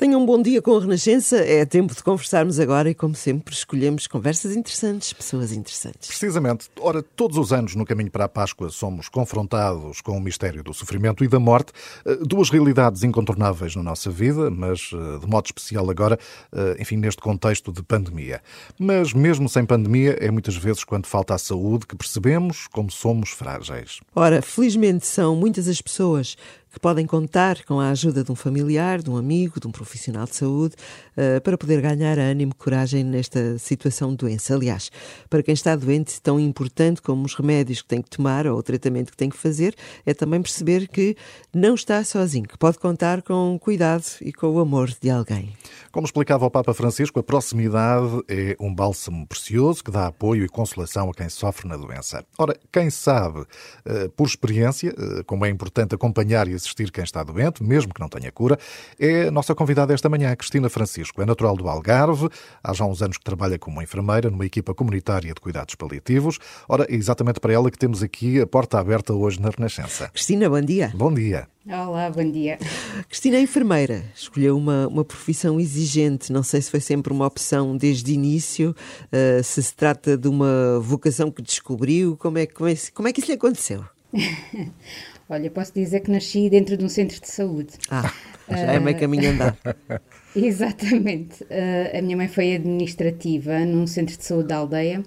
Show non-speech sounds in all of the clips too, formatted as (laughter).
Tenham um bom dia com a Renascença. É tempo de conversarmos agora e, como sempre, escolhemos conversas interessantes, pessoas interessantes. Precisamente. Ora, todos os anos no caminho para a Páscoa somos confrontados com o mistério do sofrimento e da morte, eh, duas realidades incontornáveis na nossa vida, mas eh, de modo especial agora, eh, enfim, neste contexto de pandemia. Mas mesmo sem pandemia, é muitas vezes quando falta a saúde que percebemos como somos frágeis. Ora, felizmente são muitas as pessoas que podem contar com a ajuda de um familiar, de um amigo, de um profissional de saúde, uh, para poder ganhar ânimo, coragem nesta situação de doença. Aliás, para quem está doente, tão importante como os remédios que tem que tomar ou o tratamento que tem que fazer, é também perceber que não está sozinho, que pode contar com cuidado e com o amor de alguém. Como explicava o Papa Francisco, a proximidade é um bálsamo precioso que dá apoio e consolação a quem sofre na doença. Ora, quem sabe, uh, por experiência, uh, como é importante acompanhar e assistir quem está doente, mesmo que não tenha cura, é a nossa convidada esta manhã, Cristina Francisco. É natural do Algarve, há já uns anos que trabalha como enfermeira numa equipa comunitária de cuidados paliativos. Ora, é exatamente para ela que temos aqui a porta aberta hoje na Renascença. Cristina, bom dia. Bom dia. Olá, bom dia. Cristina é enfermeira, escolheu uma, uma profissão exigente, não sei se foi sempre uma opção desde o início, uh, se se trata de uma vocação que descobriu, como é, como é, como é que isso lhe aconteceu? (laughs) Olha, posso dizer que nasci dentro de um centro de saúde. Ah, já é meio caminho andar. (laughs) Exatamente. Uh, a minha mãe foi administrativa num centro de saúde da aldeia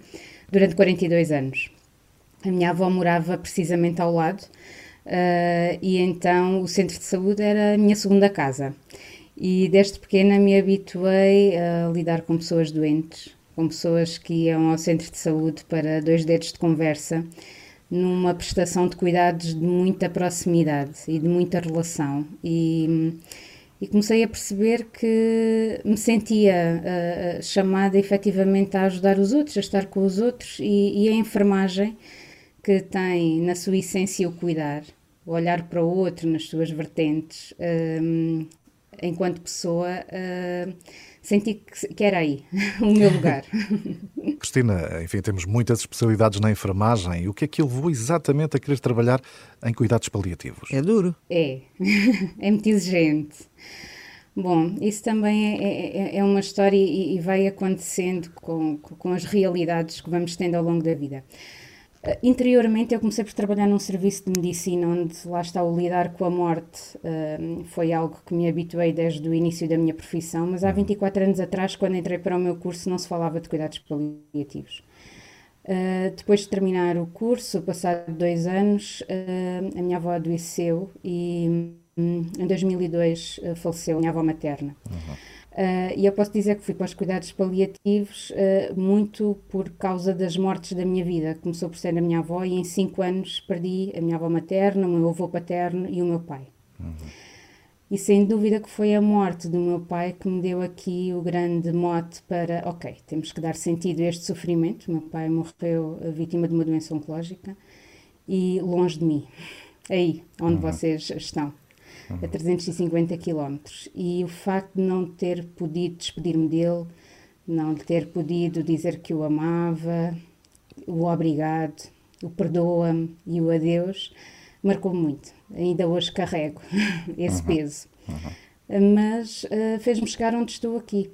durante 42 anos. A minha avó morava precisamente ao lado uh, e então o centro de saúde era a minha segunda casa. E desde pequena me habituei a lidar com pessoas doentes, com pessoas que iam ao centro de saúde para dois dedos de conversa numa prestação de cuidados de muita proximidade e de muita relação. E, e comecei a perceber que me sentia uh, chamada efetivamente a ajudar os outros, a estar com os outros, e, e, a enfermagem, que tem na sua essência o cuidar, o olhar para o outro nas suas vertentes, uh, enquanto pessoa. Uh, senti que, era aí (laughs) o meu lugar. (laughs) Cristina, enfim, temos muitas especialidades na enfermagem. O que é que levou exatamente a querer trabalhar em cuidados paliativos? É duro. É, (laughs) é muito exigente. Bom, isso também é, é, é, é uma história e, e vai acontecendo com, com as realidades que vamos tendo ao longo da vida. Uh, interiormente, eu comecei por trabalhar num serviço de medicina onde lá está o lidar com a morte. Uh, foi algo que me habituei desde o início da minha profissão, mas há 24 uhum. anos atrás, quando entrei para o meu curso, não se falava de cuidados paliativos. Uh, depois de terminar o curso, passado dois anos, a minha avó adoeceu e um, em 2002 faleceu a minha avó materna. Uhum. Uh, e eu posso dizer que fui para os cuidados paliativos uh, muito por causa das mortes da minha vida. Começou por ser a minha avó e em cinco anos perdi a minha avó materna, o meu avô paterno e o meu pai. Uhum. E sem dúvida que foi a morte do meu pai que me deu aqui o grande mote para, ok, temos que dar sentido a este sofrimento. Meu pai morreu vítima de uma doença oncológica e longe de mim, aí onde uhum. vocês estão uhum. a 350 quilómetros. E o facto de não ter podido despedir-me dele, não ter podido dizer que o amava, o obrigado, o perdoa-me e o adeus, marcou muito. Ainda hoje carrego (laughs) esse uhum. peso. Uhum. Mas uh, fez-me chegar onde estou aqui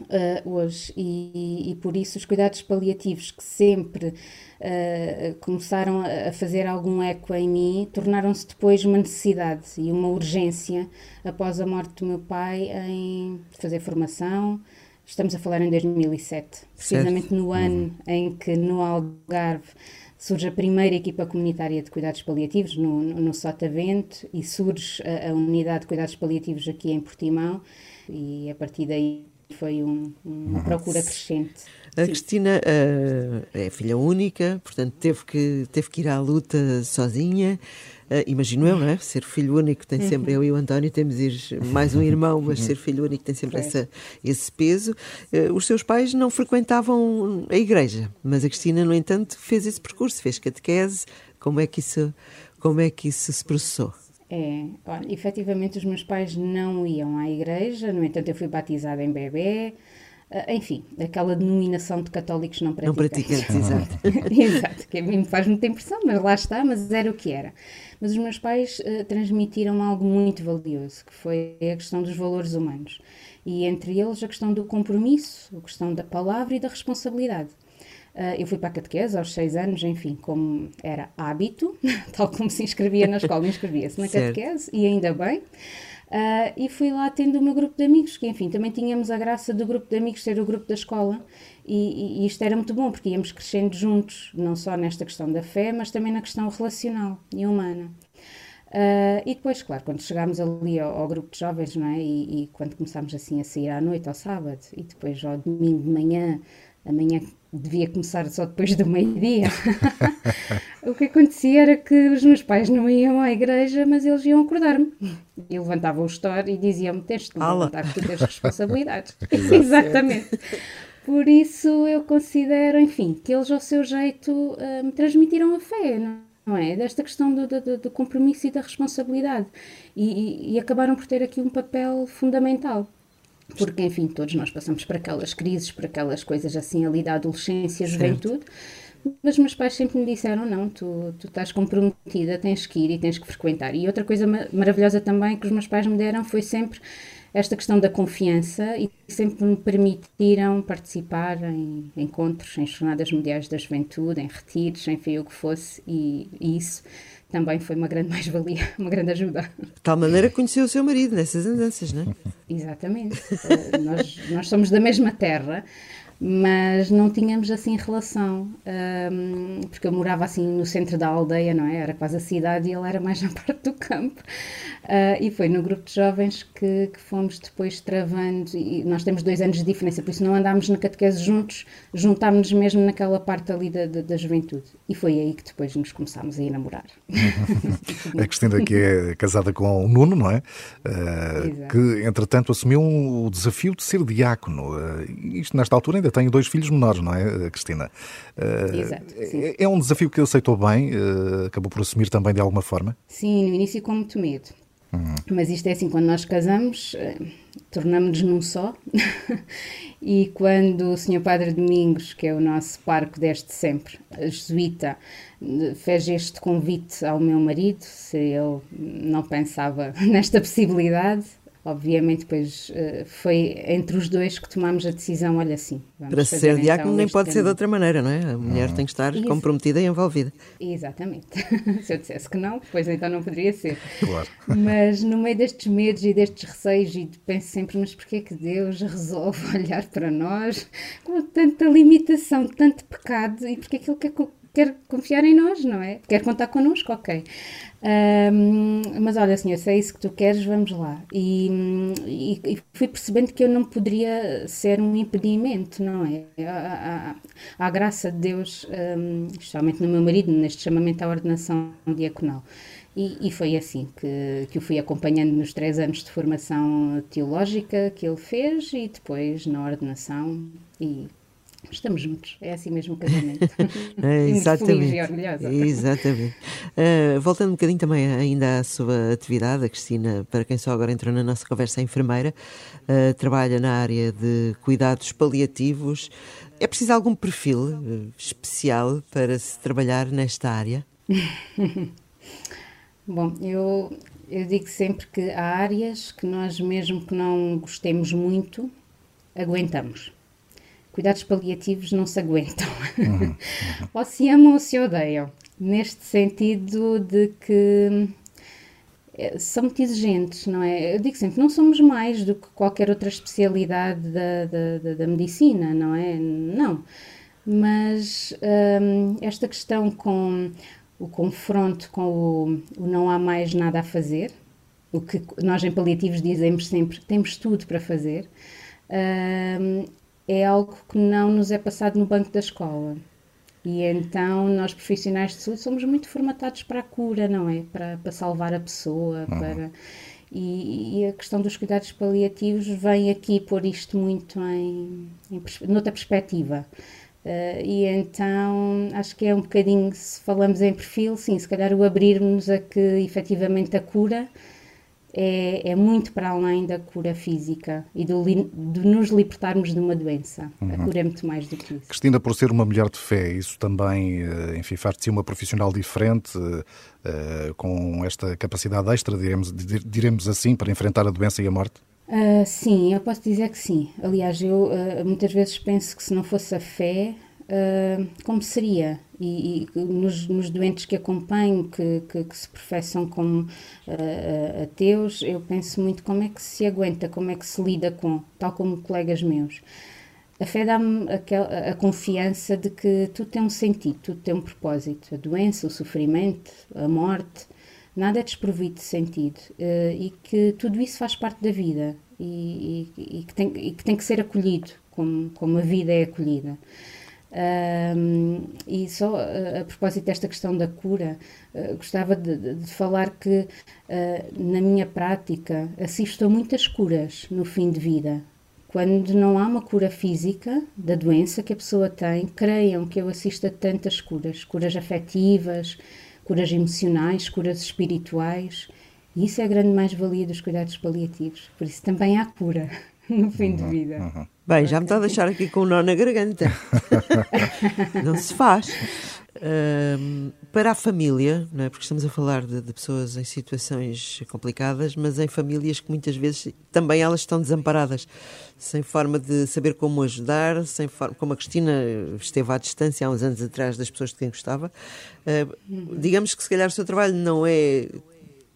uh, hoje e, e, por isso os cuidados paliativos que sempre uh, começaram a fazer algum eco em mim tornaram-se depois uma necessidade e uma urgência após a morte do meu pai em fazer formação. Estamos a falar em 2007, precisamente no ano uhum. em que no Algarve surge a primeira equipa comunitária de cuidados paliativos no, no, no Sotavento e surge a, a, unidade de cuidados paliativos aqui em Portimão e a partir daí foi um, uma uhum. procura crescente. A Sim. Cristina uh, é filha única, portanto teve que, teve que ir à luta sozinha. Uh, imagino eu, não é? Ser filho único tem sempre, uhum. eu e o António temos mais um irmão, mas ser filho único tem sempre essa, esse peso. Uh, os seus pais não frequentavam a igreja, mas a Cristina, no entanto, fez esse percurso, fez catequese. Como é que isso, como é que isso se processou? É, olha, efetivamente os meus pais não iam à igreja, no entanto eu fui batizada em bebê, Uh, enfim, aquela denominação de católicos não praticantes. Não praticantes, (laughs) exato. exato, que a mim faz muita impressão, mas lá está, mas era o que era. Mas os meus pais uh, transmitiram algo muito valioso, que foi a questão dos valores humanos. E entre eles a questão do compromisso, a questão da palavra e da responsabilidade. Uh, eu fui para a catequese aos seis anos, enfim, como era hábito, (laughs) tal como se inscrevia na escola, inscrevia-se na certo. catequese, e ainda bem. Uh, e fui lá tendo o meu grupo de amigos, que enfim, também tínhamos a graça do grupo de amigos ser o grupo da escola, e, e, isto era muito bom, porque íamos crescendo juntos, não só nesta questão da fé, mas também na questão relacional e humana. Uh, e depois, claro, quando chegámos ali ao, ao, grupo de jovens, não é? E, e, quando começámos assim a sair à noite, ao sábado, e depois ao domingo de manhã, amanhã devia começar só depois do meio-dia. (laughs) o que acontecia era que os meus pais não iam à igreja, mas eles iam acordar-me. E levantavam o store e diziam-me: tens de levantar, que tu tens responsabilidades. (laughs) (laughs) Exatamente. Por isso eu considero, enfim, que eles ao seu jeito uh, me transmitiram a fé, não é? Desta questão do, do, do compromisso e da responsabilidade. E, e, e acabaram por ter aqui um papel fundamental porque enfim todos nós passamos por aquelas crises, por aquelas coisas assim ali da adolescência, juventude, mas meus pais sempre me disseram não, tu, tu estás comprometida, tens que ir e tens que frequentar. E outra coisa maravilhosa também que os meus pais me deram foi sempre esta questão da confiança e sempre me permitiram participar em encontros, em jornadas mundiais da juventude, em retiros, enfim, o que fosse, e, e isso também foi uma grande (laughs) mais-valia, uma grande ajuda. De tal maneira que conheceu o seu marido nessas andanças, não é? Exatamente. uh, nós, nós somos da mesma terra, mas não tínhamos assim relação, um, porque eu morava assim no centro da aldeia, não é? Era quase a cidade e ele era mais (laughs) na parte do campo. Uh, e foi no grupo de jovens que, que, fomos depois travando, e nós temos dois anos de diferença, por isso não andámos na catequese juntos, juntámos-nos mesmo naquela parte ali da, da, da, juventude. E foi aí que depois nos começámos a ir namorar. (laughs) a Cristina, que é casada com o Nuno, não é? Uh, que, entretanto, assumiu o desafio de ser diácono. Uh, isto, nesta altura, ainda tem dois filhos menores, não é, Cristina? Exato. É, é, um desafio que aceitou bem, acabou por assumir também de alguma forma? Sim, no início com muito medo Uhum. Mas isto é assim, quando nós casamos, eh, tornamos-nos num só. (laughs) e quando o Sr. Padre Domingos, que é o nosso parco desde sempre, jesuíta, fez este convite ao meu marido, se ele não pensava (laughs) nesta possibilidade, obviamente depois uh, foi entre os dois que tomámos a decisão, olha assim. Para ser então diácono nem pode caminho. ser de outra maneira, não é? A mulher tem que estar Isso. comprometida e envolvida. Exatamente. (laughs) Se eu dissesse que não, pois então não poderia ser. Claro. Mas no meio destes medos e destes receios, e penso sempre, mas porquê que Deus resolve (laughs) olhar para nós com tanta limitação, tanto pecado, e porquê que Ele quer quer confiar em nós, não é? Quer contar connosco, ok. Um, mas olha, senhor, se é isso que tu queres, vamos lá. E, e, e fui percebendo que eu não poderia ser um impedimento, não é? À, graça de Deus, um, especialmente no meu marido, neste chamamento à ordenação diaconal. E, e, foi assim que, que o fui acompanhando nos três anos de formação teológica que ele fez e depois na ordenação e Estamos juntos, é assim mesmo o casamento. (laughs) é, exatamente. exatamente. Uh, voltando um bocadinho também ainda à sua atividade, a Cristina, para quem só agora entrou na nossa conversa, é enfermeira, uh, trabalha na área de cuidados paliativos. É preciso algum perfil uh, especial para se trabalhar nesta área? (laughs) Bom, eu, eu digo sempre que há áreas que nós, mesmo que não gostemos muito, aguentamos cuidados paliativos não se aguentam. Uhum, (laughs) ou se amam ou se odeiam. Neste sentido de que eh, são muito exigentes, não é? Eu digo sempre, não somos mais do que qualquer outra especialidade da, da, da medicina, não é? Não. Mas hum, esta questão com o confronto com o, o não há mais nada a fazer, o que nós em paliativos dizemos sempre, temos tudo para fazer, hum, é algo que não nos é passado no banco da escola. E então nós profissionais de saúde somos muito formatados para a cura, não é? Para, para salvar a pessoa, uhum. para... E, e, a questão dos cuidados paliativos vem aqui pôr isto muito em, em noutra perspectiva. Uh, e então acho que é um bocadinho, se falamos em perfil, sim, se calhar o abrirmos a que efetivamente a cura é, é, muito para além da cura física e do, de nos libertarmos de uma doença. Uhum. A cura é muito mais do que isso. Cristina, por ser uma mulher de fé, isso também, eh, enfim, faz-te uma profissional diferente, uh, com esta capacidade extra, diremos, diremos assim, para enfrentar a doença e a morte? Uh, sim, eu posso dizer que sim. Aliás, eu uh, muitas vezes penso que se não fosse a fé, uh, como seria? E, e nos, nos, doentes que acompanho, que, que, que se professam como uh, ateus, eu penso muito como é que se aguenta, como é que se lida com, tal como colegas meus. A fé dá-me a, a confiança de que tudo tem um sentido, tudo tem um propósito. A doença, o sofrimento, a morte, nada é desprovido de sentido. Uh, e que tudo isso faz parte da vida e, e, e, que, tem, e que tem que ser acolhido, como, como a vida é acolhida. Um, e só a, a, propósito desta questão da cura, uh, gostava de, de, falar que uh, na minha prática assisto a muitas curas no fim de vida. Quando não há uma cura física da doença que a pessoa tem, creiam que eu assisto a tantas curas, curas afetivas, curas emocionais, curas espirituais. E isso é a grande mais-valia dos cuidados paliativos. Por isso também há cura no (laughs) fim uhum, de vida. Uhum. Bem, já me está a deixar aqui com um nó na garganta. (laughs) não se faz. Um, para a família, não é? porque estamos a falar de, de, pessoas em situações complicadas, mas em famílias que muitas vezes também elas estão desamparadas, sem forma de saber como ajudar, sem forma, como a Cristina esteve à distância há uns anos atrás das pessoas de quem gostava. Uh, digamos que se calhar o seu trabalho não é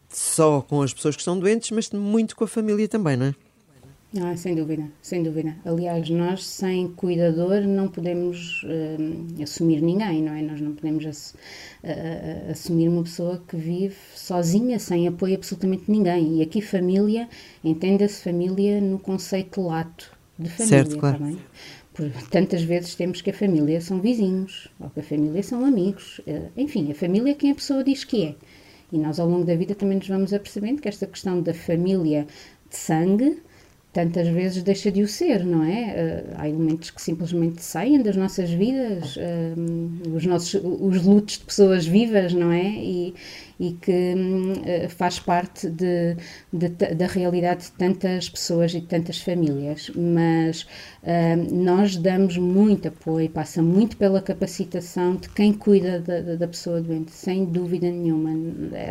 só com as pessoas que estão doentes, mas muito com a família também, não é? Ah, sem dúvida, sem dúvida. Aliás, nós sem cuidador não podemos uh, assumir ninguém, não é? Nós não podemos ass uh, assumir uma pessoa que vive sozinha, sem apoio absolutamente ninguém. E aqui família, entenda-se família no conceito lato de família, certo, claro. também. Por tantas vezes temos que a família são vizinhos, ou que a família são amigos. Uh, enfim, a família é quem a pessoa diz que é. E nós ao longo da vida também nos vamos apercebendo que esta questão da família de sangue tantas vezes deixa de o ser, não é? Uh, há elementos que simplesmente saem das nossas vidas, uh, os nossos os lutos de pessoas vivas, não é? E, e que uh, faz parte de, de, da realidade de tantas pessoas e de tantas famílias. Mas nós damos muito apoio, passa muito pela capacitação de quem cuida da, da pessoa doente, sem dúvida nenhuma.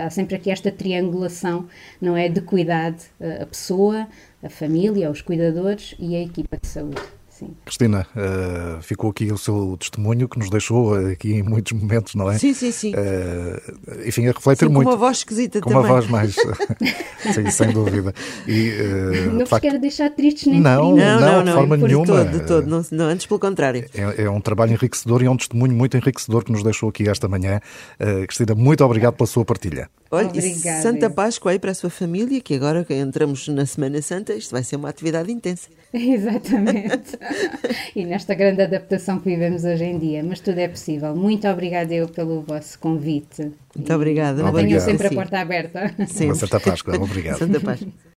Há sempre aqui esta triangulação, não é? De cuidado, a pessoa, a família, os cuidadores e a equipa de saúde. Sim. Cristina, uh, ficou aqui o seu testemunho que nos deixou aqui em muitos momentos, não é? Sim, sim, sim. Uh, enfim, a refletir sim, muito. Com uma voz esquisita com também. Com uma voz mais. (laughs) sim, sem dúvida. E, uh, não vos facto... quero deixar tristes nem não, não, não, de forma não, nenhuma. De todo, de todo. Não, não, antes pelo contrário. É, é, um trabalho enriquecedor e é um testemunho muito enriquecedor que nos deixou aqui esta manhã. Uh, Cristina, muito obrigado pela sua partilha. Olha, Obrigada. Santa Páscoa aí para a sua família, que agora que entramos na Semana Santa, isto vai ser uma atividade intensa. (laughs) Exatamente. e nesta grande adaptação que vivemos hoje em dia, mas tudo é possível. Muito obrigada eu pelo vosso convite. Muito obrigada. Mantenham sempre a porta aberta. Sempre. Santa Páscoa, obrigado. Santa Páscoa.